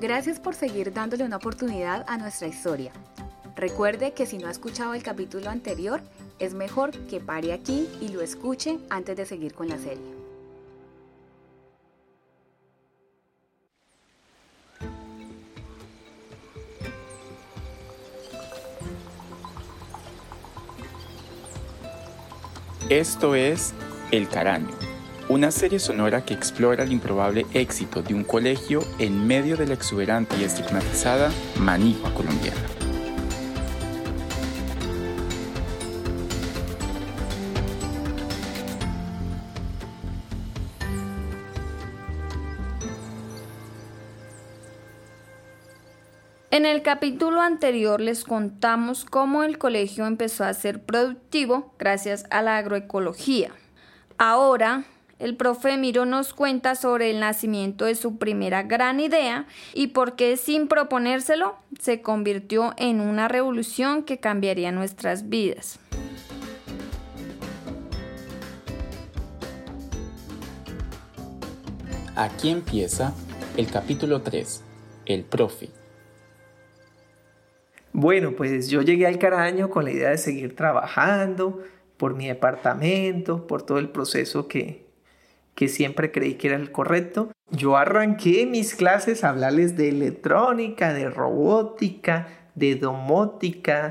Gracias por seguir dándole una oportunidad a nuestra historia. Recuerde que si no ha escuchado el capítulo anterior, es mejor que pare aquí y lo escuche antes de seguir con la serie. Esto es El Caraño, una serie sonora que explora el improbable éxito de un colegio en medio de la exuberante y estigmatizada manigua colombiana. En el capítulo anterior les contamos cómo el colegio empezó a ser productivo gracias a la agroecología. Ahora, el profe Miro nos cuenta sobre el nacimiento de su primera gran idea y por qué sin proponérselo se convirtió en una revolución que cambiaría nuestras vidas. Aquí empieza el capítulo 3, el profe. Bueno, pues yo llegué al Caraño con la idea de seguir trabajando por mi departamento, por todo el proceso que, que siempre creí que era el correcto. Yo arranqué mis clases a hablarles de electrónica, de robótica, de domótica.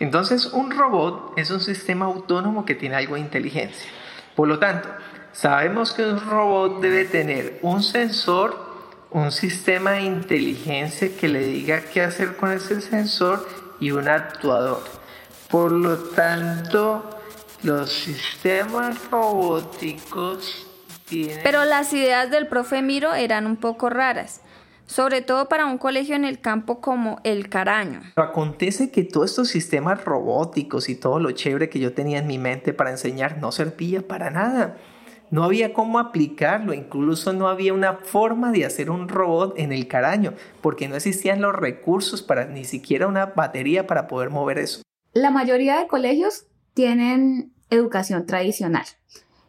Entonces, un robot es un sistema autónomo que tiene algo de inteligencia. Por lo tanto, sabemos que un robot debe tener un sensor un sistema de inteligencia que le diga qué hacer con ese sensor y un actuador. Por lo tanto, los sistemas robóticos tienen... Pero las ideas del profe Miro eran un poco raras, sobre todo para un colegio en el campo como el Caraño. Acontece que todos estos sistemas robóticos y todo lo chévere que yo tenía en mi mente para enseñar no servía para nada. No había cómo aplicarlo, incluso no había una forma de hacer un robot en el caraño, porque no existían los recursos para ni siquiera una batería para poder mover eso. La mayoría de colegios tienen educación tradicional.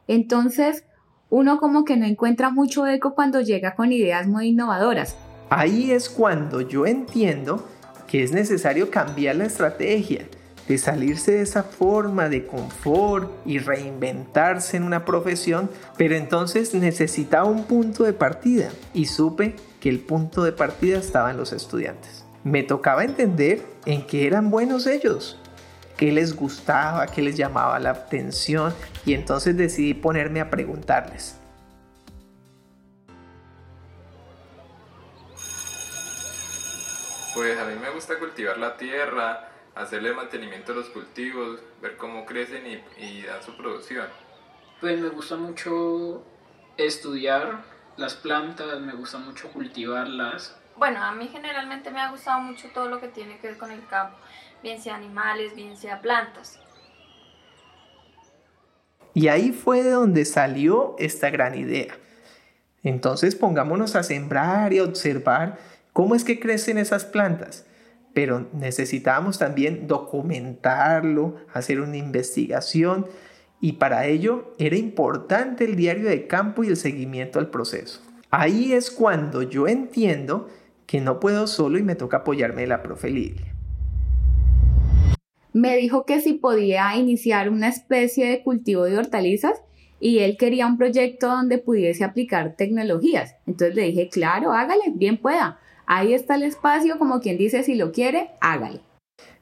Entonces, uno como que no encuentra mucho eco cuando llega con ideas muy innovadoras. Ahí es cuando yo entiendo que es necesario cambiar la estrategia de salirse de esa forma de confort y reinventarse en una profesión, pero entonces necesitaba un punto de partida y supe que el punto de partida estaba en los estudiantes. Me tocaba entender en qué eran buenos ellos, qué les gustaba, qué les llamaba la atención y entonces decidí ponerme a preguntarles. Pues a mí me gusta cultivar la tierra, hacerle mantenimiento a los cultivos, ver cómo crecen y, dan su producción. Pues me gusta mucho estudiar las plantas, me gusta mucho cultivarlas. Bueno, a mí generalmente me ha gustado mucho todo lo que tiene que ver con el campo, bien sea animales, bien sea plantas. Y ahí fue de donde salió esta gran idea. Entonces pongámonos a sembrar y observar cómo es que crecen esas plantas pero necesitábamos también documentarlo, hacer una investigación y para ello era importante el diario de campo y el seguimiento al proceso. Ahí es cuando yo entiendo que no puedo solo y me toca apoyarme de la profe Lidia. Me dijo que si podía iniciar una especie de cultivo de hortalizas y él quería un proyecto donde pudiese aplicar tecnologías. Entonces le dije, claro, hágale, bien pueda. Ahí está el espacio, como quien dice, si lo quiere, hágale.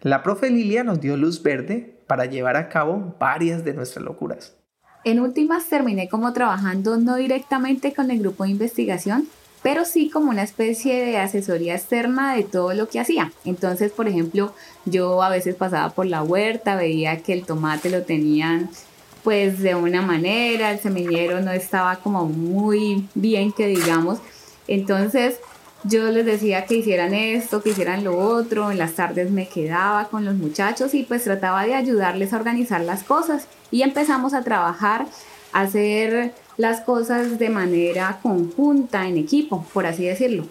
La profe Lilia nos dio luz verde para llevar a cabo varias de nuestras locuras. En últimas terminé como trabajando no directamente con el grupo de investigación, pero sí como una especie de asesoría externa de todo lo que hacía. Entonces, por ejemplo, yo a veces pasaba por la huerta, veía que el tomate lo tenían pues de una manera, el semillero no estaba como muy bien que digamos. Entonces, yo les decía que hicieran esto, que hicieran lo otro, en las tardes me quedaba con los muchachos y pues trataba de ayudarles a organizar las cosas y empezamos a trabajar, a hacer las cosas de manera conjunta, en equipo, por así decirlo.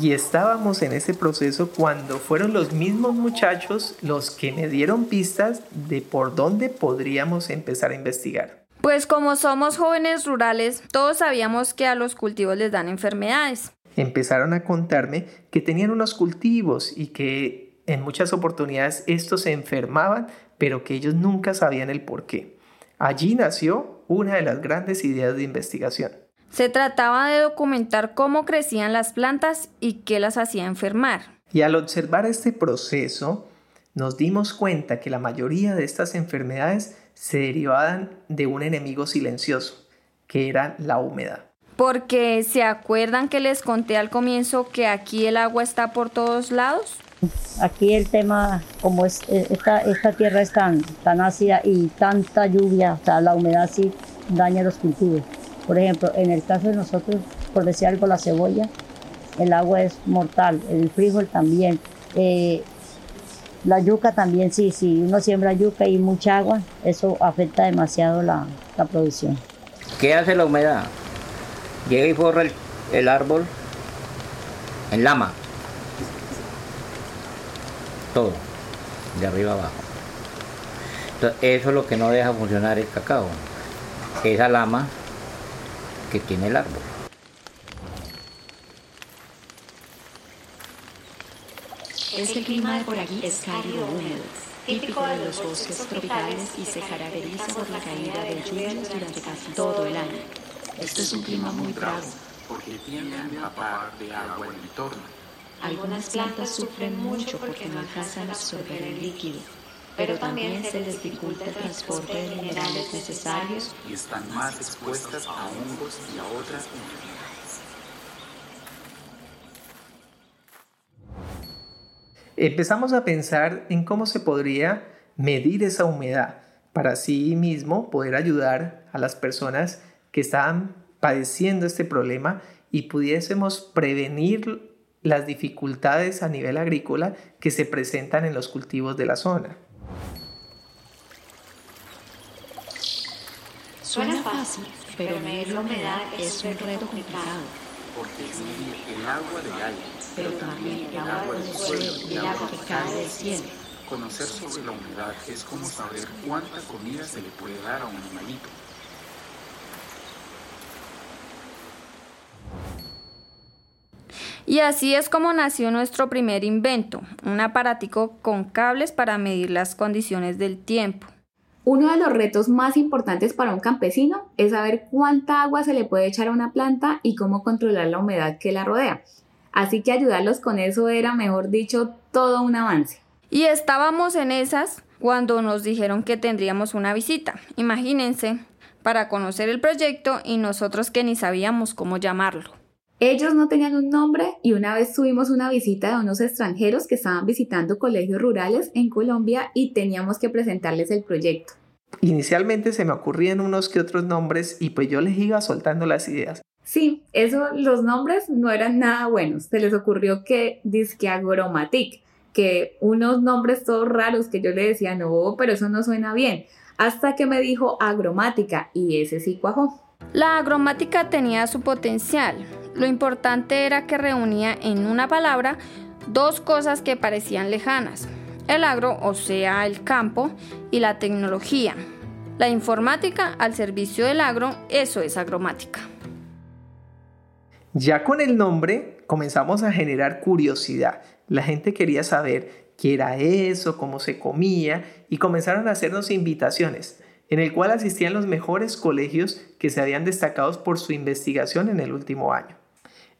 Y estábamos en ese proceso cuando fueron los mismos muchachos los que me dieron pistas de por dónde podríamos empezar a investigar. Pues como somos jóvenes rurales, todos sabíamos que a los cultivos les dan enfermedades. Empezaron a contarme que tenían unos cultivos y que en muchas oportunidades estos se enfermaban, pero que ellos nunca sabían el por qué. Allí nació una de las grandes ideas de investigación. Se trataba de documentar cómo crecían las plantas y qué las hacía enfermar. Y al observar este proceso, nos dimos cuenta que la mayoría de estas enfermedades se derivaban de un enemigo silencioso, que era la humedad. Porque se acuerdan que les conté al comienzo que aquí el agua está por todos lados. Aquí el tema, como es, eh, esta, tierra es tan, tan ácida y tanta lluvia, o sea, la humedad sí daña los cultivos. Por ejemplo, en el caso de nosotros, por decir algo, la cebolla, el agua es mortal, el frijol también. Eh, la yuca también, sí, si uno siembra yuca y mucha agua, eso afecta demasiado la, la producción. ¿Qué hace la humedad? Llega y forra el, el árbol en lama. Todo, de arriba abajo. Entonces, eso es lo que no deja funcionar el cacao. Esa lama que tiene el árbol. Este clima de por aquí es cálido húmedo, típico de los bosques tropicales y se caracteriza por la caída de lluvias durante casi todo el año. Esto es un clima muy bravo, porque tiende a empapar de agua el entorno. Algunas plantas sufren mucho porque no alcanzan a absorber el líquido, pero también se les dificulta el transporte de minerales necesarios y están más expuestas a hongos y a otras enfermedades. Empezamos a pensar en cómo se podría medir esa humedad para así mismo poder ayudar a las personas que estaban padeciendo este problema y pudiésemos prevenir las dificultades a nivel agrícola que se presentan en los cultivos de la zona. Suena fácil, pero medir la humedad es un reto complicado. Porque es medir el agua del aire, pero también el agua del suelo y el agua que cae del cielo. Conocer sobre la humedad es como saber cuánta comida se le puede dar a un animalito. Y así es como nació nuestro primer invento, un aparatico con cables para medir las condiciones del tiempo. Uno de los retos más importantes para un campesino es saber cuánta agua se le puede echar a una planta y cómo controlar la humedad que la rodea. Así que ayudarlos con eso era, mejor dicho, todo un avance. Y estábamos en esas cuando nos dijeron que tendríamos una visita. Imagínense, para conocer el proyecto y nosotros que ni sabíamos cómo llamarlo. Ellos no tenían un nombre y una vez tuvimos una visita de unos extranjeros que estaban visitando colegios rurales en Colombia y teníamos que presentarles el proyecto. Inicialmente se me ocurrían unos que otros nombres y pues yo les iba soltando las ideas. Sí, eso, los nombres no eran nada buenos. Se les ocurrió que disque agromatic, que unos nombres todos raros que yo le decía, no, pero eso no suena bien. Hasta que me dijo agromática y ese sí cuajó. La agromática tenía su potencial. Lo importante era que reunía en una palabra dos cosas que parecían lejanas. El agro, o sea, el campo, y la tecnología. La informática al servicio del agro, eso es agromática. Ya con el nombre comenzamos a generar curiosidad. La gente quería saber qué era eso, cómo se comía y comenzaron a hacernos invitaciones, en el cual asistían los mejores colegios que se habían destacado por su investigación en el último año.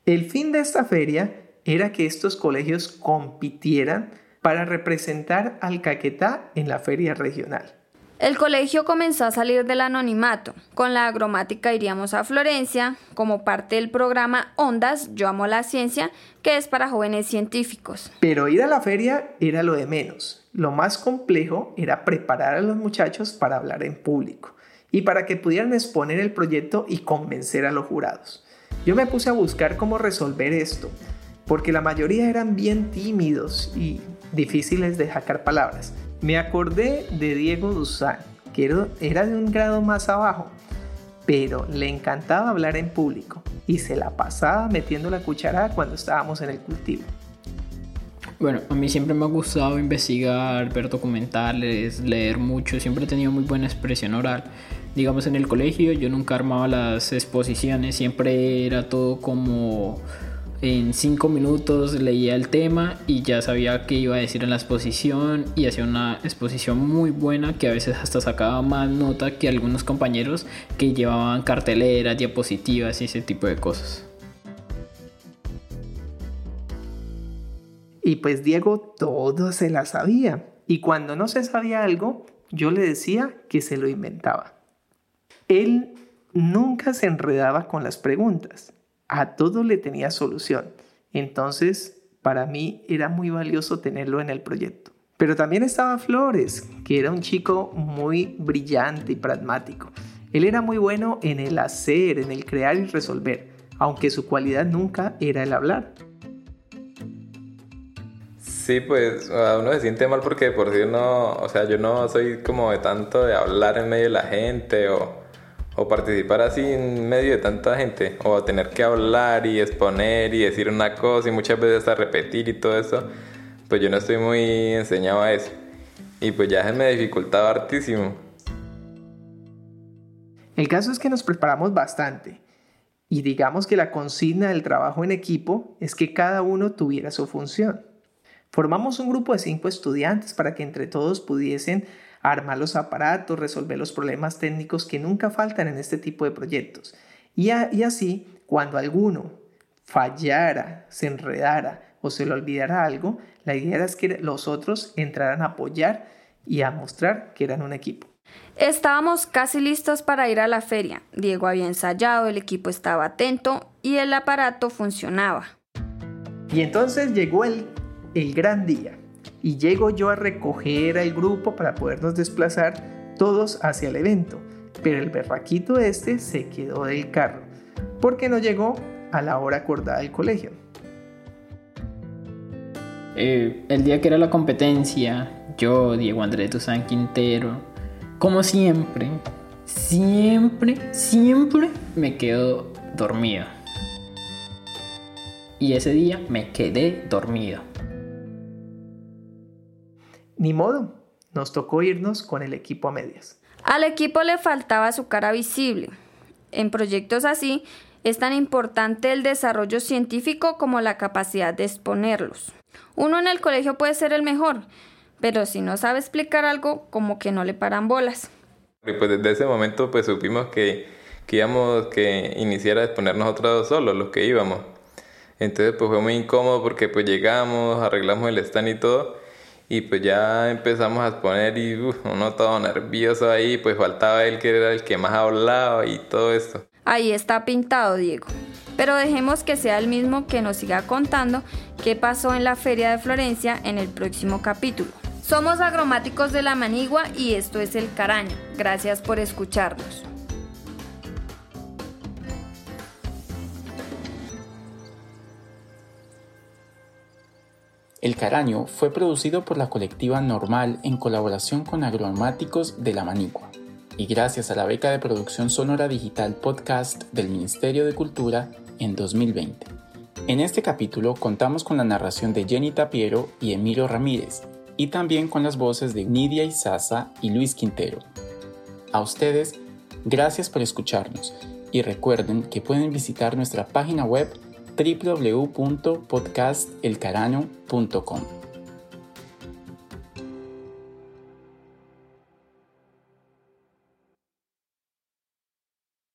El fin de esta feria era que estos colegios compitieran para representar al Caquetá en la feria regional. El colegio comenzó a salir del anonimato. Con la agromática iríamos a Florencia como parte del programa Ondas, Yo Amo la Ciencia, que es para jóvenes científicos. Pero ir a la feria era lo de menos. Lo más complejo era preparar a los muchachos para hablar en público y para que pudieran exponer el proyecto y convencer a los jurados. Yo me puse a buscar cómo resolver esto, porque la mayoría eran bien tímidos y difíciles de sacar palabras. Me acordé de Diego Duzán, que era de un grado más abajo, pero le encantaba hablar en público y se la pasaba metiendo la cucharada cuando estábamos en el cultivo. Bueno, a mí siempre me ha gustado investigar, ver documentales, leer mucho, siempre he tenido muy buena expresión oral. Digamos en el colegio yo nunca armaba las exposiciones, siempre era todo como en cinco minutos leía el tema y ya sabía qué iba a decir en la exposición y hacía una exposición muy buena que a veces hasta sacaba más nota que algunos compañeros que llevaban carteleras, diapositivas y ese tipo de cosas. Y pues Diego todo se la sabía. Y cuando no se sabía algo, yo le decía que se lo inventaba. Él nunca se enredaba con las preguntas a todo le tenía solución. Entonces, para mí era muy valioso tenerlo en el proyecto. Pero también estaba Flores, que era un chico muy brillante y pragmático. Él era muy bueno en el hacer, en el crear y resolver, aunque su cualidad nunca era el hablar. Sí, pues uno se siente mal porque por si no, o sea, yo no soy como de tanto de hablar en medio de la gente o, o participar así en medio de tanta gente, o tener que hablar y exponer y decir una cosa y muchas veces hasta repetir y todo eso, pues yo no estoy muy enseñado a eso. Y pues ya se me dificultaba hartísimo. El caso es que nos preparamos bastante. Y digamos que la consigna del trabajo en equipo es que cada uno tuviera su función. Formamos un grupo de cinco estudiantes para que entre todos pudiesen armar los aparatos, resolver los problemas técnicos que nunca faltan en este tipo de proyectos. Y, así, cuando alguno fallara, se enredara o se le olvidara algo, la idea era que los otros entraran a apoyar y a mostrar que eran un equipo. Estábamos casi listos para ir a la feria. Diego había ensayado, el equipo estaba atento y el aparato funcionaba. Y entonces llegó el, el gran día y llego yo a recoger al grupo para podernos desplazar todos hacia el evento. Pero el berraquito este se quedó del carro porque no llegó a la hora acordada del colegio. Eh, el día que era la competencia, yo, Diego Andrés Tuzán Quintero, como siempre, siempre, siempre me quedo dormido. Y ese día me quedé dormido. Ni modo, nos tocó irnos con el equipo a medias. Al equipo le faltaba su cara visible. En proyectos así, es tan importante el desarrollo científico como la capacidad de exponerlos. Uno en el colegio puede ser el mejor, pero si no sabe explicar algo, como que no le paran bolas. Y pues desde ese momento pues supimos que, que íbamos que iniciar a exponer nosotros solos, los que íbamos. Entonces pues fue muy incómodo porque pues llegamos, arreglamos el stand y todo, y pues ya empezamos a exponer y uno todo nervioso ahí, pues faltaba él que era el que más hablaba y todo esto. Ahí está pintado Diego. Pero dejemos que sea el mismo que nos siga contando qué pasó en la Feria de Florencia en el próximo capítulo. Somos agromáticos de la Manigua y esto es El Caraño. Gracias por escucharnos. El Caraño fue producido por la colectiva Normal en colaboración con agromáticos de la Manigua y gracias a la beca de producción sonora digital podcast del Ministerio de Cultura en 2020. En este capítulo contamos con la narración de Jenny Tapiero y Emilio Ramírez y también con las voces de Nidia Isaza y Luis Quintero. A ustedes, gracias por escucharnos y recuerden que pueden visitar nuestra página web www.podcastelcaraño.com.